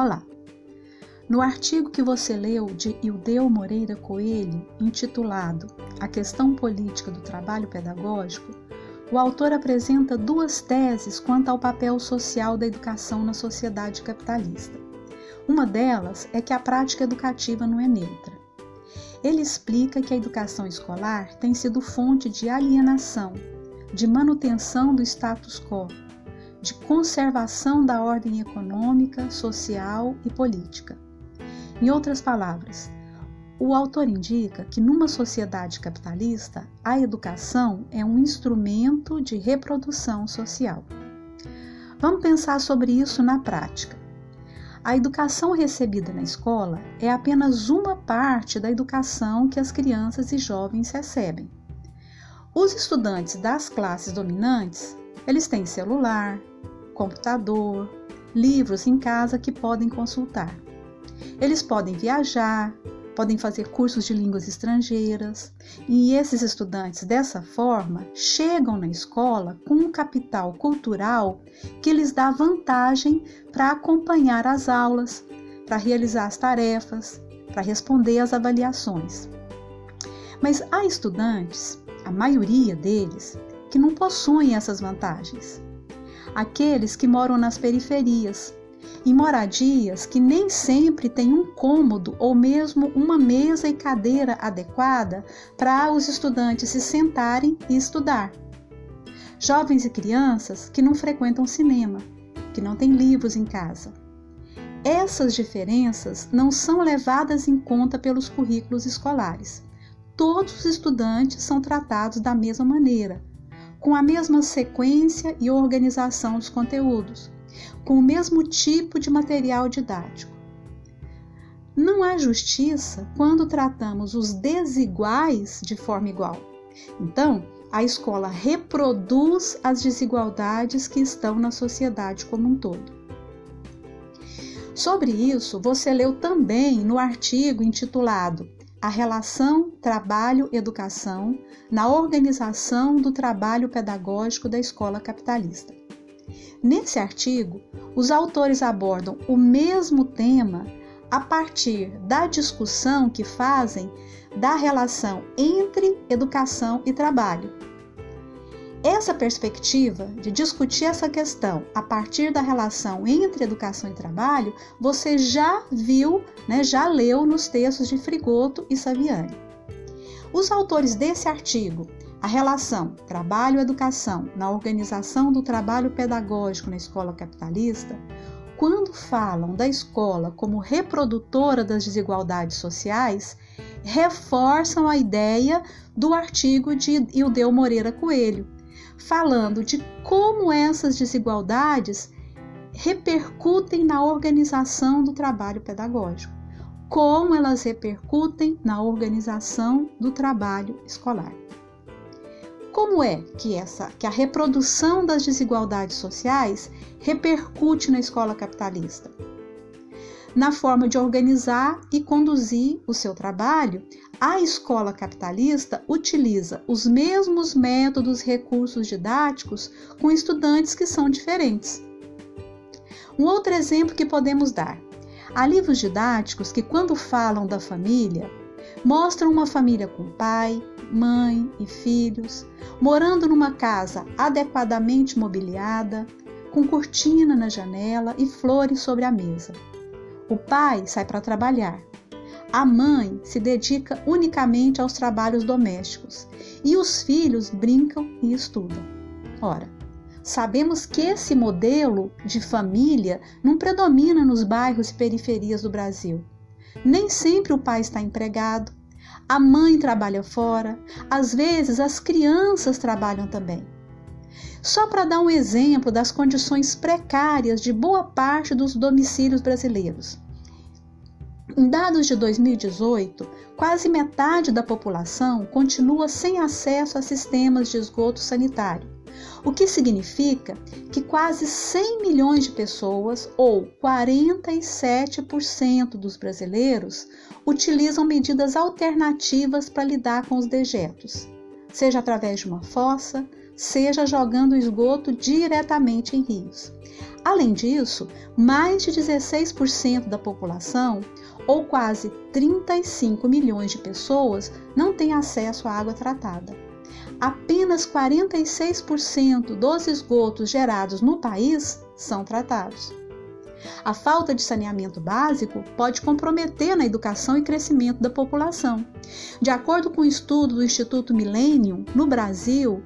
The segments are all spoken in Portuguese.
Olá! No artigo que você leu de Ildeu Moreira Coelho, intitulado A Questão Política do Trabalho Pedagógico, o autor apresenta duas teses quanto ao papel social da educação na sociedade capitalista. Uma delas é que a prática educativa não é neutra. Ele explica que a educação escolar tem sido fonte de alienação, de manutenção do status quo, de conservação da ordem econômica, social e política. Em outras palavras, o autor indica que numa sociedade capitalista, a educação é um instrumento de reprodução social. Vamos pensar sobre isso na prática. A educação recebida na escola é apenas uma parte da educação que as crianças e jovens recebem. Os estudantes das classes dominantes, eles têm celular, computador, livros em casa que podem consultar. Eles podem viajar, podem fazer cursos de línguas estrangeiras, e esses estudantes, dessa forma, chegam na escola com um capital cultural que lhes dá vantagem para acompanhar as aulas, para realizar as tarefas, para responder às avaliações. Mas há estudantes, a maioria deles, que não possuem essas vantagens aqueles que moram nas periferias, em moradias que nem sempre têm um cômodo ou mesmo uma mesa e cadeira adequada para os estudantes se sentarem e estudar. Jovens e crianças que não frequentam cinema, que não têm livros em casa. Essas diferenças não são levadas em conta pelos currículos escolares. Todos os estudantes são tratados da mesma maneira, com a mesma sequência e organização dos conteúdos, com o mesmo tipo de material didático. Não há justiça quando tratamos os desiguais de forma igual. Então, a escola reproduz as desigualdades que estão na sociedade como um todo. Sobre isso, você leu também no artigo intitulado a relação trabalho-educação na organização do trabalho pedagógico da escola capitalista. Nesse artigo, os autores abordam o mesmo tema a partir da discussão que fazem da relação entre educação e trabalho essa perspectiva de discutir essa questão a partir da relação entre educação e trabalho, você já viu, né, já leu nos textos de Frigoto e Saviani. Os autores desse artigo, a relação trabalho-educação na organização do trabalho pedagógico na escola capitalista, quando falam da escola como reprodutora das desigualdades sociais, reforçam a ideia do artigo de Ildeu Moreira Coelho, falando de como essas desigualdades repercutem na organização do trabalho pedagógico, como elas repercutem na organização do trabalho escolar. Como é que essa que a reprodução das desigualdades sociais repercute na escola capitalista? Na forma de organizar e conduzir o seu trabalho a escola capitalista utiliza os mesmos métodos e recursos didáticos com estudantes que são diferentes. Um outro exemplo que podemos dar: há livros didáticos que, quando falam da família, mostram uma família com pai, mãe e filhos, morando numa casa adequadamente mobiliada, com cortina na janela e flores sobre a mesa. O pai sai para trabalhar a mãe se dedica unicamente aos trabalhos domésticos e os filhos brincam e estudam. Ora, sabemos que esse modelo de família não predomina nos bairros e periferias do Brasil. Nem sempre o pai está empregado, a mãe trabalha fora, às vezes as crianças trabalham também. Só para dar um exemplo das condições precárias de boa parte dos domicílios brasileiros. Em dados de 2018, quase metade da população continua sem acesso a sistemas de esgoto sanitário, o que significa que quase 100 milhões de pessoas, ou 47% dos brasileiros, utilizam medidas alternativas para lidar com os dejetos, seja através de uma fossa, seja jogando esgoto diretamente em rios. Além disso, mais de 16% da população, ou quase 35 milhões de pessoas, não têm acesso à água tratada. Apenas 46% dos esgotos gerados no país são tratados. A falta de saneamento básico pode comprometer na educação e crescimento da população. De acordo com um estudo do Instituto Millennium, no Brasil,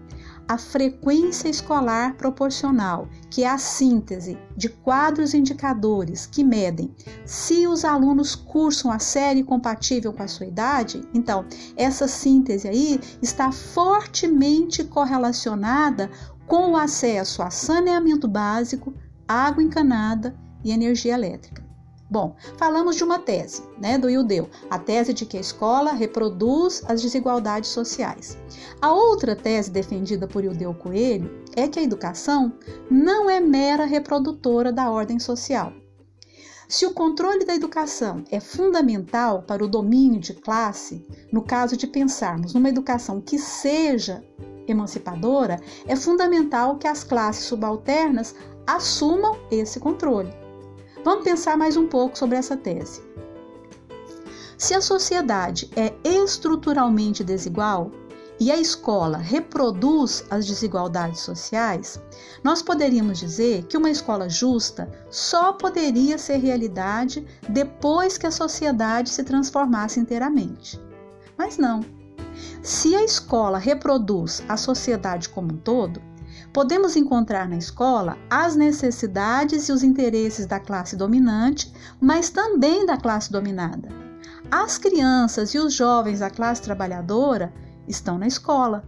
a frequência escolar proporcional, que é a síntese de quadros indicadores que medem se os alunos cursam a série compatível com a sua idade, então essa síntese aí está fortemente correlacionada com o acesso a saneamento básico, água encanada e energia elétrica. Bom, falamos de uma tese, né, do Ildeu, a tese de que a escola reproduz as desigualdades sociais. A outra tese defendida por Ildeu Coelho é que a educação não é mera reprodutora da ordem social. Se o controle da educação é fundamental para o domínio de classe, no caso de pensarmos numa educação que seja emancipadora, é fundamental que as classes subalternas assumam esse controle. Vamos pensar mais um pouco sobre essa tese. Se a sociedade é estruturalmente desigual e a escola reproduz as desigualdades sociais, nós poderíamos dizer que uma escola justa só poderia ser realidade depois que a sociedade se transformasse inteiramente. Mas não. Se a escola reproduz a sociedade como um todo, Podemos encontrar na escola as necessidades e os interesses da classe dominante, mas também da classe dominada. As crianças e os jovens da classe trabalhadora estão na escola.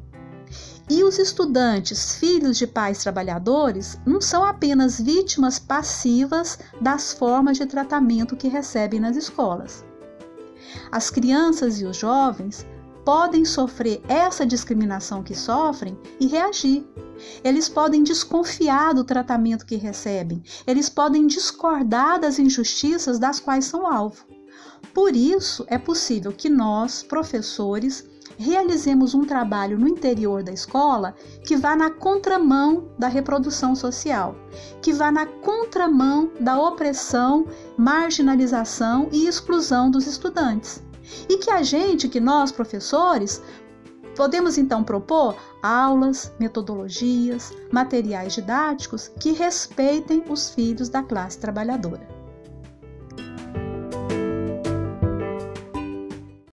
E os estudantes, filhos de pais trabalhadores, não são apenas vítimas passivas das formas de tratamento que recebem nas escolas. As crianças e os jovens podem sofrer essa discriminação que sofrem e reagir. Eles podem desconfiar do tratamento que recebem, eles podem discordar das injustiças das quais são alvo. Por isso, é possível que nós, professores, realizemos um trabalho no interior da escola que vá na contramão da reprodução social, que vá na contramão da opressão, marginalização e exclusão dos estudantes. E que a gente, que nós professores, podemos então propor aulas, metodologias, materiais didáticos que respeitem os filhos da classe trabalhadora.